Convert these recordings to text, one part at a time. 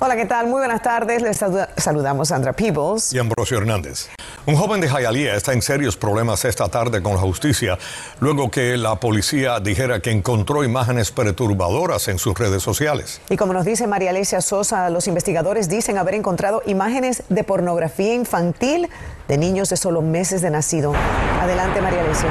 Hola, ¿qué tal? Muy buenas tardes. Les saludamos a Sandra Peebles y Ambrosio Hernández. Un joven de Hialeah está en serios problemas esta tarde con la justicia luego que la policía dijera que encontró imágenes perturbadoras en sus redes sociales. Y como nos dice María Alicia Sosa, los investigadores dicen haber encontrado imágenes de pornografía infantil de niños de solo meses de nacido. Adelante, María Alicia.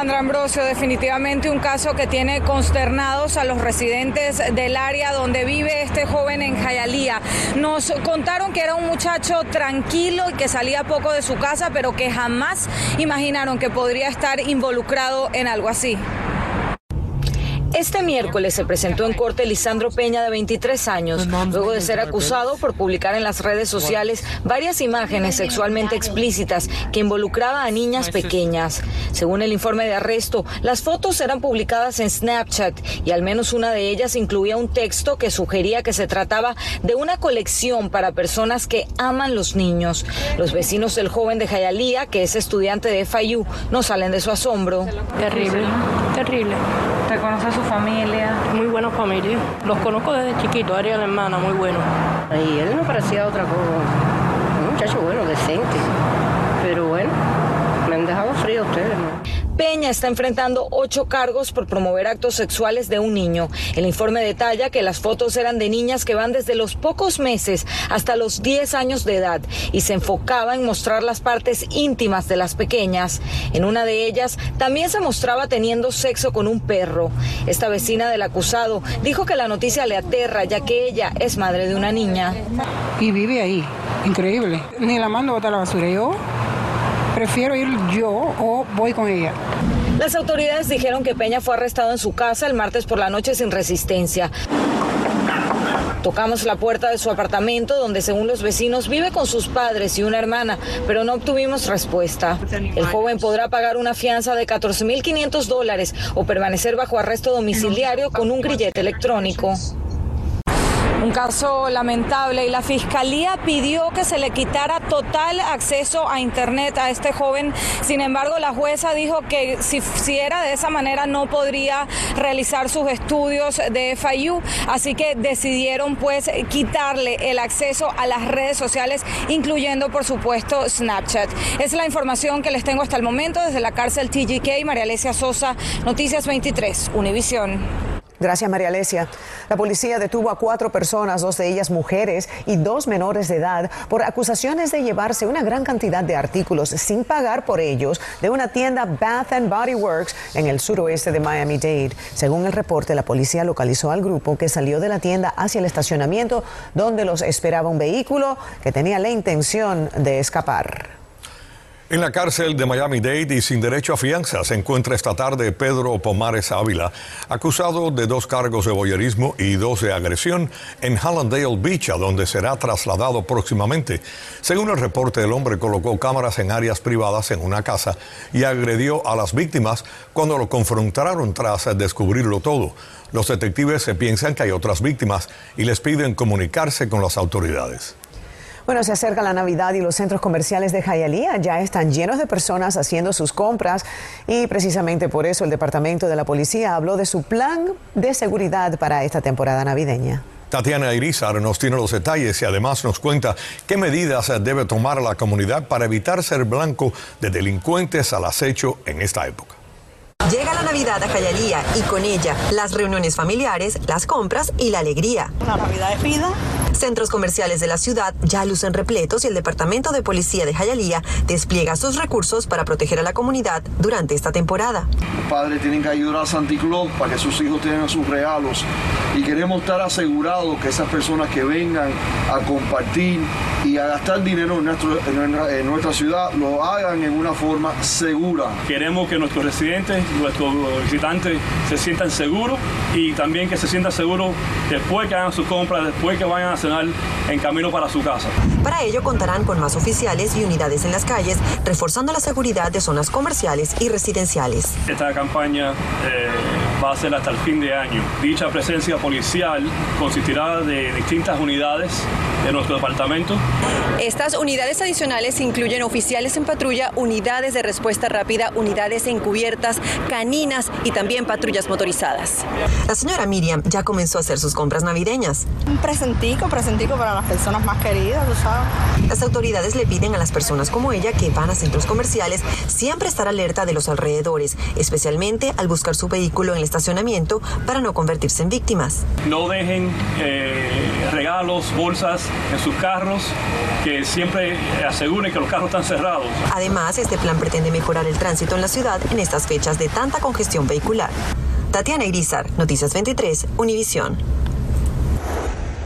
Sandra Ambrosio, definitivamente un caso que tiene consternados a los residentes del área donde vive este joven en Jayalía. Nos contaron que era un muchacho tranquilo y que salía poco de su casa, pero que jamás imaginaron que podría estar involucrado en algo así. Este miércoles se presentó en corte Lisandro Peña, de 23 años, luego de ser acusado por publicar en las redes sociales varias imágenes sexualmente explícitas que involucraban a niñas pequeñas. Según el informe de arresto, las fotos eran publicadas en Snapchat y al menos una de ellas incluía un texto que sugería que se trataba de una colección para personas que aman los niños. Los vecinos del joven de Jayalía, que es estudiante de FIU, no salen de su asombro. Terrible, terrible. ¿Te conoces su familia? Muy buena familia. Los conozco desde chiquito, Ariel la hermana, muy bueno. Y él no parecía otra cosa. Un muchacho bueno, decente. Pero bueno, me han dejado frío ustedes, ¿no? Peña está enfrentando ocho cargos por promover actos sexuales de un niño. El informe detalla que las fotos eran de niñas que van desde los pocos meses hasta los 10 años de edad y se enfocaba en mostrar las partes íntimas de las pequeñas. En una de ellas también se mostraba teniendo sexo con un perro. Esta vecina del acusado dijo que la noticia le aterra ya que ella es madre de una niña. Y vive ahí, increíble. Ni la mando a botar la basura. Yo prefiero ir yo o voy con ella. Las autoridades dijeron que Peña fue arrestado en su casa el martes por la noche sin resistencia. Tocamos la puerta de su apartamento donde según los vecinos vive con sus padres y una hermana, pero no obtuvimos respuesta. El joven podrá pagar una fianza de 14.500 dólares o permanecer bajo arresto domiciliario con un grillete electrónico. Un caso lamentable y la fiscalía pidió que se le quitara total acceso a Internet a este joven. Sin embargo, la jueza dijo que si, si era de esa manera no podría realizar sus estudios de FIU. Así que decidieron pues quitarle el acceso a las redes sociales, incluyendo por supuesto Snapchat. Es la información que les tengo hasta el momento desde la cárcel TGK. María Alesia Sosa, Noticias 23, Univisión. Gracias, María Alesia. La policía detuvo a cuatro personas, dos de ellas mujeres y dos menores de edad, por acusaciones de llevarse una gran cantidad de artículos sin pagar por ellos de una tienda Bath and Body Works en el suroeste de Miami-Dade. Según el reporte, la policía localizó al grupo que salió de la tienda hacia el estacionamiento donde los esperaba un vehículo que tenía la intención de escapar. En la cárcel de Miami-Dade y sin derecho a fianza se encuentra esta tarde Pedro Pomares Ávila, acusado de dos cargos de boyerismo y dos de agresión en Hallandale Beach, a donde será trasladado próximamente. Según el reporte, el hombre colocó cámaras en áreas privadas en una casa y agredió a las víctimas cuando lo confrontaron tras descubrirlo todo. Los detectives se piensan que hay otras víctimas y les piden comunicarse con las autoridades. Bueno, se acerca la Navidad y los centros comerciales de Jayalía ya están llenos de personas haciendo sus compras y precisamente por eso el Departamento de la Policía habló de su plan de seguridad para esta temporada navideña. Tatiana Irizar nos tiene los detalles y además nos cuenta qué medidas debe tomar la comunidad para evitar ser blanco de delincuentes al acecho en esta época. Llega la Navidad a Jayalía y con ella las reuniones familiares, las compras y la alegría. La Navidad es vida. Centros comerciales de la ciudad ya lucen repletos y el Departamento de Policía de Jayalía despliega sus recursos para proteger a la comunidad durante esta temporada. Los padres tienen que ayudar a Santa Claus para que sus hijos tengan sus regalos y queremos estar asegurados que esas personas que vengan a compartir y a gastar dinero en, nuestro, en nuestra ciudad lo hagan en una forma segura. Queremos que nuestros residentes nuestros visitantes se sientan seguros y también que se sientan seguros después que hagan sus compras, después que vayan a en camino para su casa. Para ello contarán con más oficiales y unidades en las calles, reforzando la seguridad de zonas comerciales y residenciales. Esta campaña eh, va a ser hasta el fin de año. Dicha presencia policial consistirá de distintas unidades de nuestro departamento. Estas unidades adicionales incluyen oficiales en patrulla, unidades de respuesta rápida, unidades encubiertas, caninas y también patrullas motorizadas. La señora Miriam ya comenzó a hacer sus compras navideñas. Un presentico, presentico para las personas más queridas, tú sabes. Las autoridades le piden a las personas como ella que van a centros comerciales siempre estar alerta de los alrededores, especialmente al buscar su vehículo en el estacionamiento para no convertirse en víctimas. No dejen eh, regalos, bolsas en sus carros, que siempre aseguren que los carros están cerrados. Además, este plan pretende mejorar el tránsito en la ciudad en estas fechas de tanta congestión vehicular. Tatiana Irizar, Noticias 23, Univisión.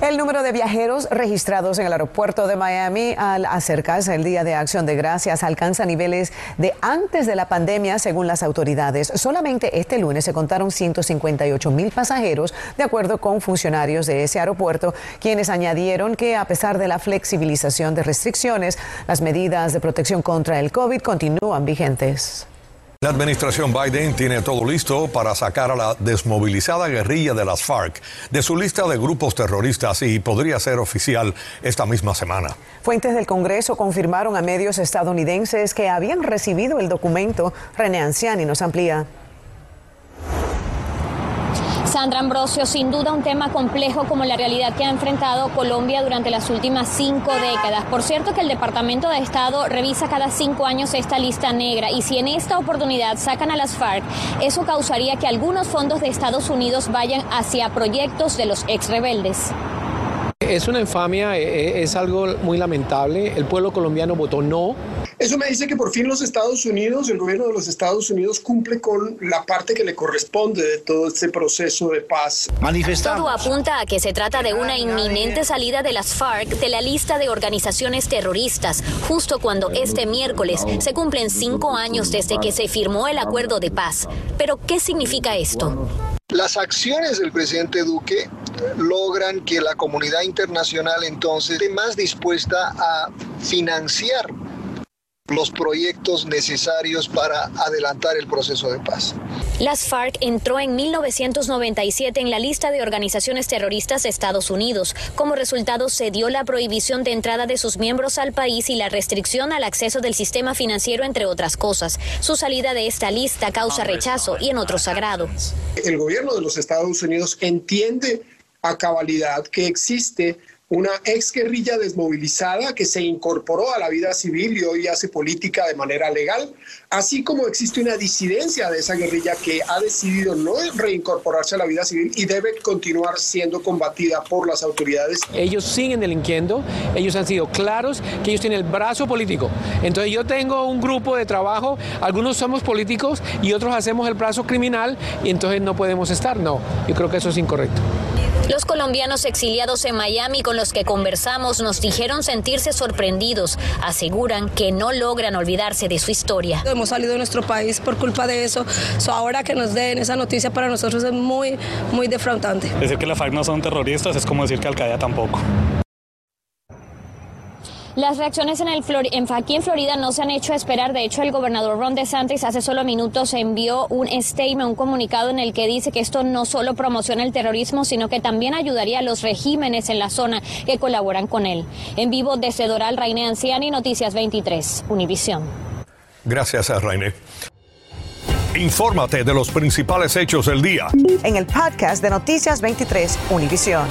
El número de viajeros registrados en el aeropuerto de Miami al acercarse el Día de Acción de Gracias alcanza niveles de antes de la pandemia según las autoridades. Solamente este lunes se contaron 158 mil pasajeros, de acuerdo con funcionarios de ese aeropuerto, quienes añadieron que a pesar de la flexibilización de restricciones, las medidas de protección contra el COVID continúan vigentes. La administración Biden tiene todo listo para sacar a la desmovilizada guerrilla de las FARC de su lista de grupos terroristas y podría ser oficial esta misma semana. Fuentes del Congreso confirmaron a medios estadounidenses que habían recibido el documento. René Anciani nos amplía. Sandra Ambrosio, sin duda un tema complejo como la realidad que ha enfrentado Colombia durante las últimas cinco décadas. Por cierto que el Departamento de Estado revisa cada cinco años esta lista negra y si en esta oportunidad sacan a las FARC, eso causaría que algunos fondos de Estados Unidos vayan hacia proyectos de los ex rebeldes. Es una infamia, e, e, es algo muy lamentable. El pueblo colombiano votó no. Eso me dice que por fin los Estados Unidos, el gobierno de los Estados Unidos cumple con la parte que le corresponde de todo este proceso de paz. Todo apunta a que se trata de una inminente salida de las FARC de la lista de organizaciones terroristas, justo cuando este miércoles se cumplen cinco años desde que se firmó el acuerdo de paz. Pero, ¿qué significa esto? Las acciones del presidente Duque logran que la comunidad internacional entonces esté más dispuesta a financiar los proyectos necesarios para adelantar el proceso de paz. Las FARC entró en 1997 en la lista de organizaciones terroristas de Estados Unidos. Como resultado, se dio la prohibición de entrada de sus miembros al país y la restricción al acceso del sistema financiero, entre otras cosas. Su salida de esta lista causa rechazo y en otros sagrado. El gobierno de los Estados Unidos entiende a cabalidad que existe una ex guerrilla desmovilizada que se incorporó a la vida civil y hoy hace política de manera legal, así como existe una disidencia de esa guerrilla que ha decidido no reincorporarse a la vida civil y debe continuar siendo combatida por las autoridades. Ellos siguen delinquiendo, ellos han sido claros que ellos tienen el brazo político. Entonces yo tengo un grupo de trabajo, algunos somos políticos y otros hacemos el brazo criminal y entonces no podemos estar. No, yo creo que eso es incorrecto. Los colombianos exiliados en Miami con los que conversamos nos dijeron sentirse sorprendidos. Aseguran que no logran olvidarse de su historia. Hemos salido de nuestro país por culpa de eso. ahora que nos den esa noticia para nosotros es muy, muy defraudante. Decir que las FARC no son terroristas es como decir que Al Qaeda tampoco. Las reacciones en el en, aquí en Florida no se han hecho esperar. De hecho, el gobernador Ron DeSantis hace solo minutos envió un statement, un comunicado en el que dice que esto no solo promociona el terrorismo, sino que también ayudaría a los regímenes en la zona que colaboran con él. En vivo desde Doral, Raine Anciani, Noticias 23, Univisión. Gracias a Raine. Infórmate de los principales hechos del día. En el podcast de Noticias 23, Univisión.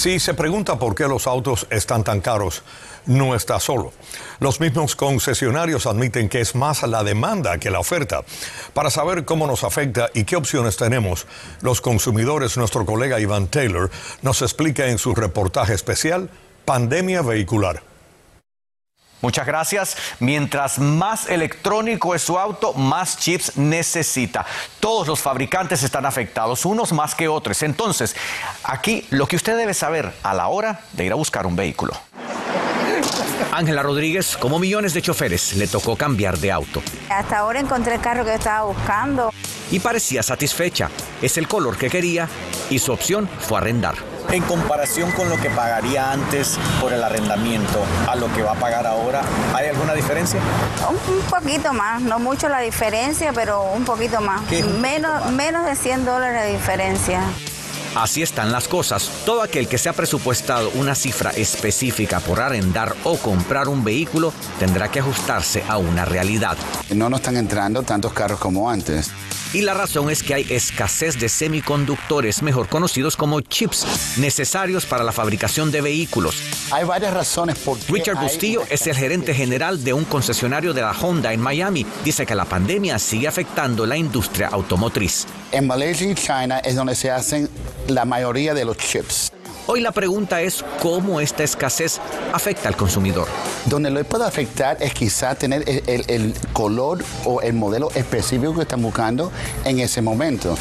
Si se pregunta por qué los autos están tan caros, no está solo. Los mismos concesionarios admiten que es más la demanda que la oferta. Para saber cómo nos afecta y qué opciones tenemos, los consumidores, nuestro colega Iván Taylor nos explica en su reportaje especial Pandemia Vehicular. Muchas gracias. Mientras más electrónico es su auto, más chips necesita. Todos los fabricantes están afectados, unos más que otros. Entonces, aquí lo que usted debe saber a la hora de ir a buscar un vehículo. Ángela Rodríguez, como millones de choferes, le tocó cambiar de auto. Hasta ahora encontré el carro que estaba buscando. Y parecía satisfecha. Es el color que quería y su opción fue arrendar en comparación con lo que pagaría antes por el arrendamiento a lo que va a pagar ahora, ¿hay alguna diferencia? Un, poquito más, no mucho la diferencia, pero un poquito más. Menos, menos de 100 dólares de diferencia. Así están las cosas. Todo aquel que se ha presupuestado una cifra específica por arrendar o comprar un vehículo tendrá que ajustarse a una realidad. No nos están entrando tantos carros como antes. Y la razón es que hay escasez de semiconductores, mejor conocidos como chips, necesarios para la fabricación de vehículos. Hay varias razones por qué Richard Bustillo es el gerente general de un concesionario de la Honda en Miami. Dice que la pandemia sigue afectando la industria automotriz. En Malaysia y China es donde se hacen la mayoría de los chips. Hoy la pregunta es cómo esta escasez afecta al consumidor. Donde lo puede afectar es quizá tener el, el- color o el modelo específico que están buscando en ese momento.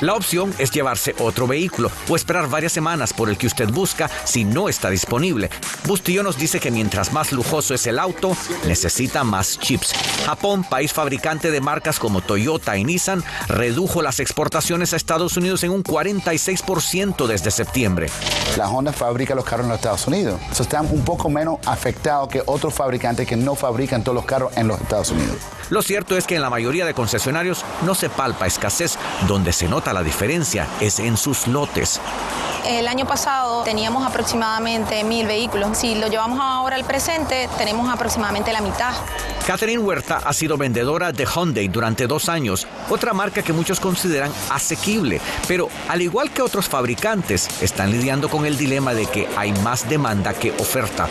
La opción es llevarse otro vehículo o esperar varias semanas por el que usted busca si no está disponible. Bustillo nos dice que mientras más lujoso es el auto, necesita más chips. Japón, país fabricante de marcas como Toyota y Nissan, redujo las exportaciones a Estados Unidos en un 46% desde septiembre. La Honda fabrica los carros en los Estados Unidos. So, están un poco menos afectados que otros fabricantes que no fabrican todos los carros en los Estados Unidos. Lo cierto es que en la mayoría de concesionarios no se palpa escasez, donde se nota la diferencia es en sus lotes. El año pasado teníamos aproximadamente mil vehículos. Si lo llevamos ahora al presente, tenemos aproximadamente la mitad. Catherine Huerta ha sido vendedora de Hyundai durante dos años, otra marca que muchos consideran asequible, pero al igual que otros fabricantes, están lidiando con el dilema de que hay más demanda que oferta.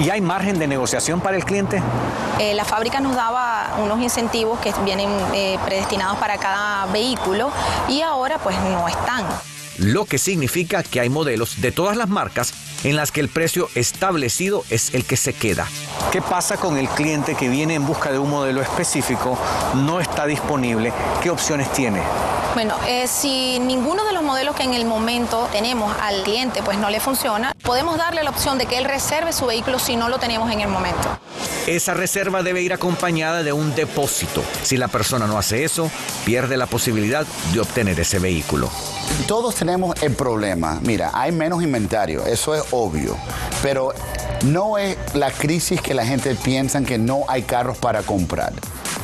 ¿Y hay margen de negociación para el cliente? Eh, la fábrica nos daba unos incentivos que vienen eh, predestinados para cada vehículo y ahora pues no están. Lo que significa que hay modelos de todas las marcas en las que el precio establecido es el que se queda. ¿Qué pasa con el cliente que viene en busca de un modelo específico, no está disponible? ¿Qué opciones tiene? Bueno, eh, si ninguno de los modelos que en el momento tenemos al cliente pues no le funciona, podemos darle la opción de que él reserve su vehículo si no lo tenemos en el momento. Esa reserva debe ir acompañada de un depósito. Si la persona no hace eso, pierde la posibilidad de obtener ese vehículo. Todos tenemos el problema. Mira, hay menos inventario, eso es obvio. Pero no es la crisis que la gente piensa que no hay carros para comprar.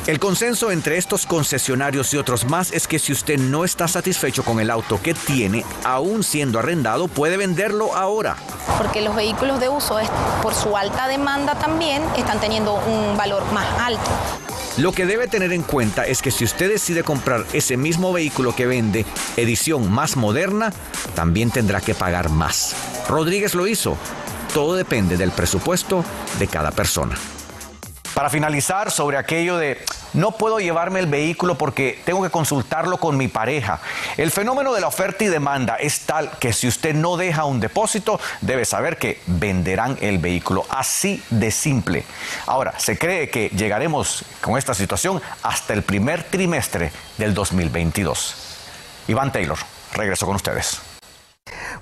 El consenso entre estos concesionarios y otros más es que si usted no está satisfecho con el auto que tiene, aún siendo arrendado, puede venderlo ahora. Porque los vehículos de uso, es- por su alta demanda también, están teniendo un valor más alto. Lo que debe tener en cuenta es que si usted decide comprar ese mismo vehículo que vende, edición más moderna, también tendrá que pagar más. Rodríguez lo hizo. Todo depende del presupuesto de cada persona. Para finalizar, sobre aquello de no puedo llevarme el vehículo porque tengo que consultarlo con mi pareja. El fenómeno de la oferta y demanda es tal que si usted no deja un depósito, debe saber que venderán el vehículo. Así de simple. Ahora, se cree que llegaremos con esta situación hasta el primer trimestre del 2022. Iván Taylor, regreso con ustedes.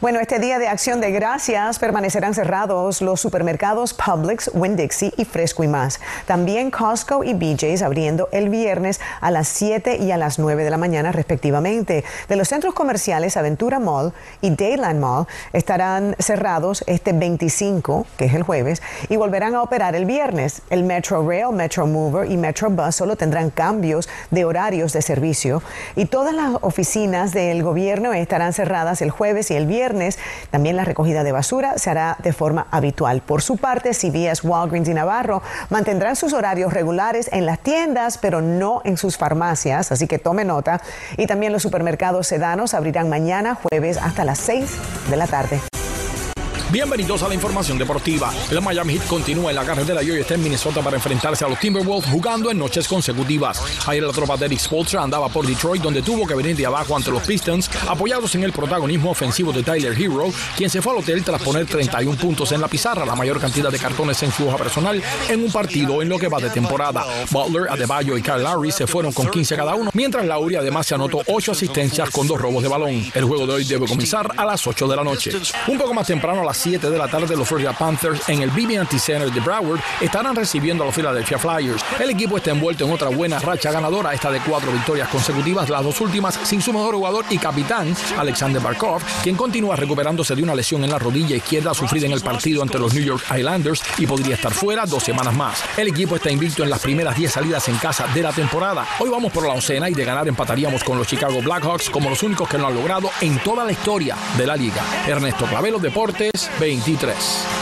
Bueno, este día de acción de gracias permanecerán cerrados los supermercados Publix, Winn-Dixie y Fresco y más. También Costco y BJ's abriendo el viernes a las 7 y a las 9 de la mañana respectivamente. De los centros comerciales Aventura Mall y Dayland Mall estarán cerrados este 25, que es el jueves, y volverán a operar el viernes. El Metro Rail, Metro Mover y Metro Bus solo tendrán cambios de horarios de servicio y todas las oficinas del gobierno estarán cerradas el jueves y el viernes. También la recogida de basura se hará de forma habitual. Por su parte, CVS, Walgreens y Navarro mantendrán sus horarios regulares en las tiendas, pero no en sus farmacias, así que tome nota. Y también los supermercados sedanos abrirán mañana jueves hasta las 6 de la tarde. Bienvenidos a la información deportiva. El Miami Heat continúa en la carretera y hoy está en Minnesota para enfrentarse a los Timberwolves jugando en noches consecutivas. Ayer la tropa de Eric Spoelstra andaba por Detroit donde tuvo que venir de abajo ante los Pistons apoyados en el protagonismo ofensivo de Tyler Hero, quien se fue al hotel tras poner 31 puntos en la pizarra, la mayor cantidad de cartones en su hoja personal en un partido en lo que va de temporada. Butler, Adebayo y Kyle Lowry se fueron con 15 cada uno, mientras Lauri además se anotó 8 asistencias con dos robos de balón. El juego de hoy debe comenzar a las 8 de la noche. Un poco más temprano a las 7 de la tarde los Florida Panthers en el BB&T Center de Broward estarán recibiendo a los Philadelphia Flyers. El equipo está envuelto en otra buena racha ganadora, esta de cuatro victorias consecutivas, las dos últimas sin su mejor jugador y capitán, Alexander Barkov, quien continúa recuperándose de una lesión en la rodilla izquierda sufrida en el partido ante los New York Islanders y podría estar fuera dos semanas más. El equipo está invicto en las primeras 10 salidas en casa de la temporada. Hoy vamos por la oncena y de ganar empataríamos con los Chicago Blackhawks como los únicos que lo han logrado en toda la historia de la liga. Ernesto Clavelo Deportes 23.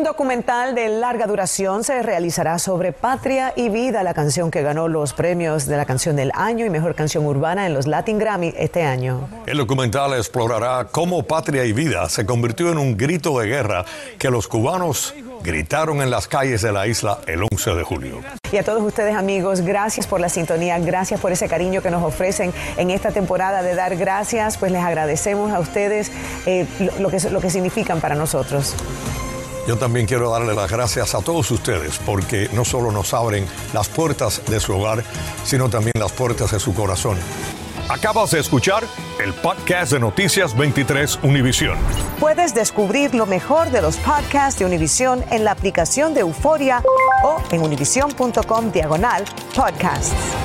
Un documental de larga duración se realizará sobre Patria y Vida, la canción que ganó los premios de la canción del año y mejor canción urbana en los Latin Grammy este año. El documental explorará cómo Patria y Vida se convirtió en un grito de guerra que los cubanos gritaron en las calles de la isla el 11 de julio. Y a todos ustedes amigos, gracias por la sintonía, gracias por ese cariño que nos ofrecen en esta temporada de dar gracias, pues les agradecemos a ustedes eh, lo, que, lo que significan para nosotros. Yo también quiero darle las gracias a todos ustedes porque no solo nos abren las puertas de su hogar, sino también las puertas de su corazón. Acabas de escuchar el podcast de Noticias 23 Univisión. Puedes descubrir lo mejor de los podcasts de Univisión en la aplicación de Euforia o en univision.com diagonal podcasts.